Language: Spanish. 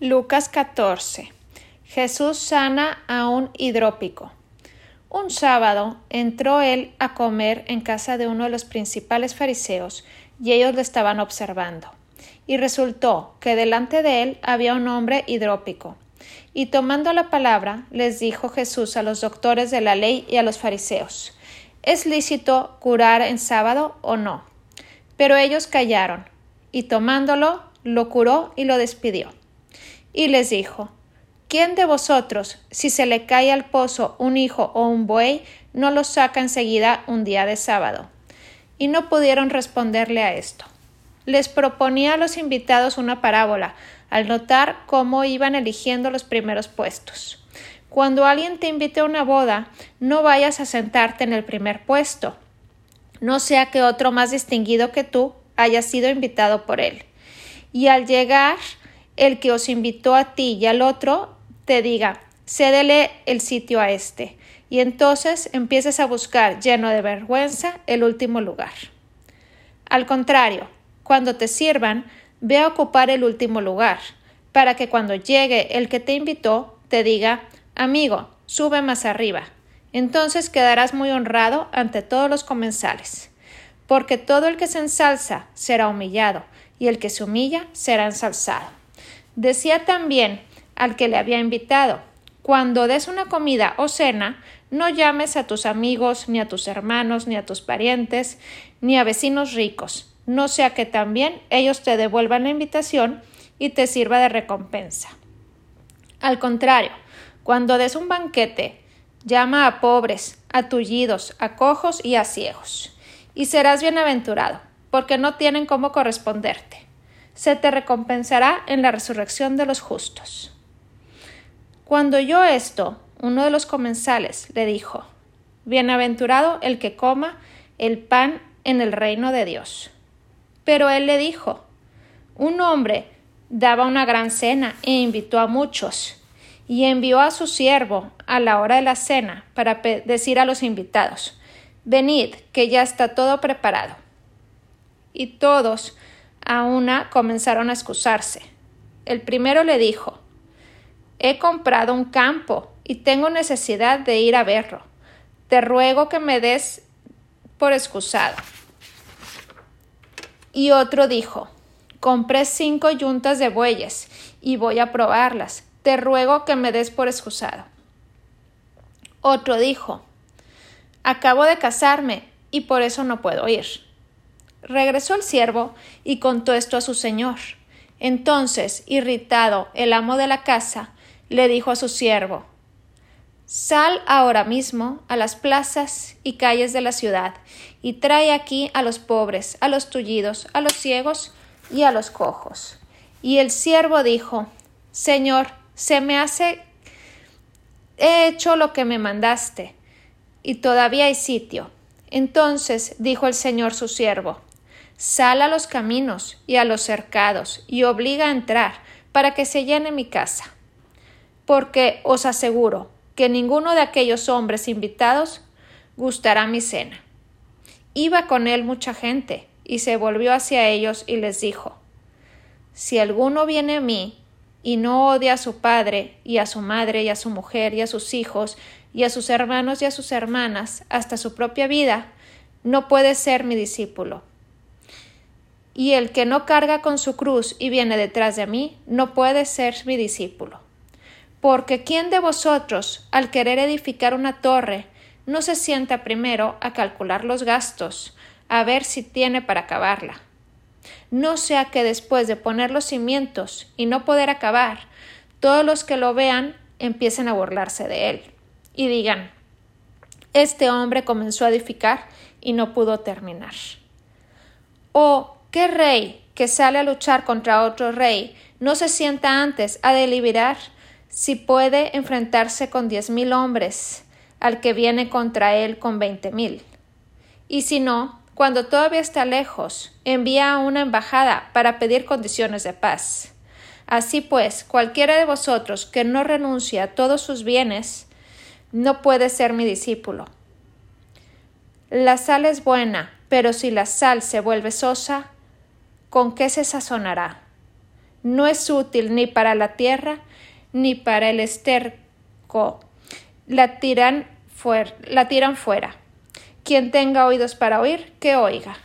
Lucas 14. Jesús sana a un hidrópico. Un sábado entró él a comer en casa de uno de los principales fariseos, y ellos le estaban observando. Y resultó que delante de él había un hombre hidrópico. Y tomando la palabra, les dijo Jesús a los doctores de la ley y a los fariseos ¿Es lícito curar en sábado o no? Pero ellos callaron, y tomándolo, lo curó y lo despidió y les dijo ¿Quién de vosotros, si se le cae al pozo un hijo o un buey, no lo saca enseguida un día de sábado? Y no pudieron responderle a esto. Les proponía a los invitados una parábola, al notar cómo iban eligiendo los primeros puestos. Cuando alguien te invite a una boda, no vayas a sentarte en el primer puesto, no sea que otro más distinguido que tú haya sido invitado por él. Y al llegar el que os invitó a ti y al otro te diga cédele el sitio a este, y entonces empieces a buscar, lleno de vergüenza, el último lugar. Al contrario, cuando te sirvan, ve a ocupar el último lugar, para que cuando llegue el que te invitó, te diga Amigo, sube más arriba. Entonces quedarás muy honrado ante todos los comensales, porque todo el que se ensalza será humillado, y el que se humilla será ensalzado. Decía también al que le había invitado Cuando des una comida o cena, no llames a tus amigos, ni a tus hermanos, ni a tus parientes, ni a vecinos ricos, no sea que también ellos te devuelvan la invitación y te sirva de recompensa. Al contrario, cuando des un banquete, llama a pobres, a tullidos, a cojos y a ciegos, y serás bienaventurado, porque no tienen cómo corresponderte se te recompensará en la resurrección de los justos. Cuando oyó esto, uno de los comensales le dijo Bienaventurado el que coma el pan en el reino de Dios. Pero él le dijo Un hombre daba una gran cena e invitó a muchos, y envió a su siervo a la hora de la cena para decir a los invitados Venid, que ya está todo preparado. Y todos a una comenzaron a excusarse. El primero le dijo He comprado un campo y tengo necesidad de ir a verlo. Te ruego que me des por excusado. Y otro dijo Compré cinco yuntas de bueyes y voy a probarlas. Te ruego que me des por excusado. Otro dijo Acabo de casarme y por eso no puedo ir. Regresó el siervo y contó esto a su señor. Entonces, irritado, el amo de la casa le dijo a su siervo Sal ahora mismo a las plazas y calles de la ciudad, y trae aquí a los pobres, a los tullidos, a los ciegos y a los cojos. Y el siervo dijo Señor, se me hace he hecho lo que me mandaste, y todavía hay sitio. Entonces dijo el Señor su siervo Sal a los caminos y a los cercados y obliga a entrar para que se llene mi casa. Porque os aseguro que ninguno de aquellos hombres invitados gustará mi cena. Iba con él mucha gente, y se volvió hacia ellos y les dijo Si alguno viene a mí y no odia a su padre y a su madre y a su mujer y a sus hijos y a sus hermanos y a sus hermanas hasta su propia vida, no puede ser mi discípulo y el que no carga con su cruz y viene detrás de mí, no puede ser mi discípulo. Porque ¿quién de vosotros, al querer edificar una torre, no se sienta primero a calcular los gastos, a ver si tiene para acabarla? No sea que después de poner los cimientos y no poder acabar, todos los que lo vean empiecen a burlarse de él y digan Este hombre comenzó a edificar y no pudo terminar. O ¿Qué rey que sale a luchar contra otro rey no se sienta antes a deliberar si puede enfrentarse con diez mil hombres al que viene contra él con veinte mil? Y si no, cuando todavía está lejos, envía a una embajada para pedir condiciones de paz. Así pues, cualquiera de vosotros que no renuncie a todos sus bienes, no puede ser mi discípulo. La sal es buena, pero si la sal se vuelve sosa, ¿con qué se sazonará? no es útil ni para la tierra ni para el esterco. La tiran, la tiran fuera. Quien tenga oídos para oír, que oiga.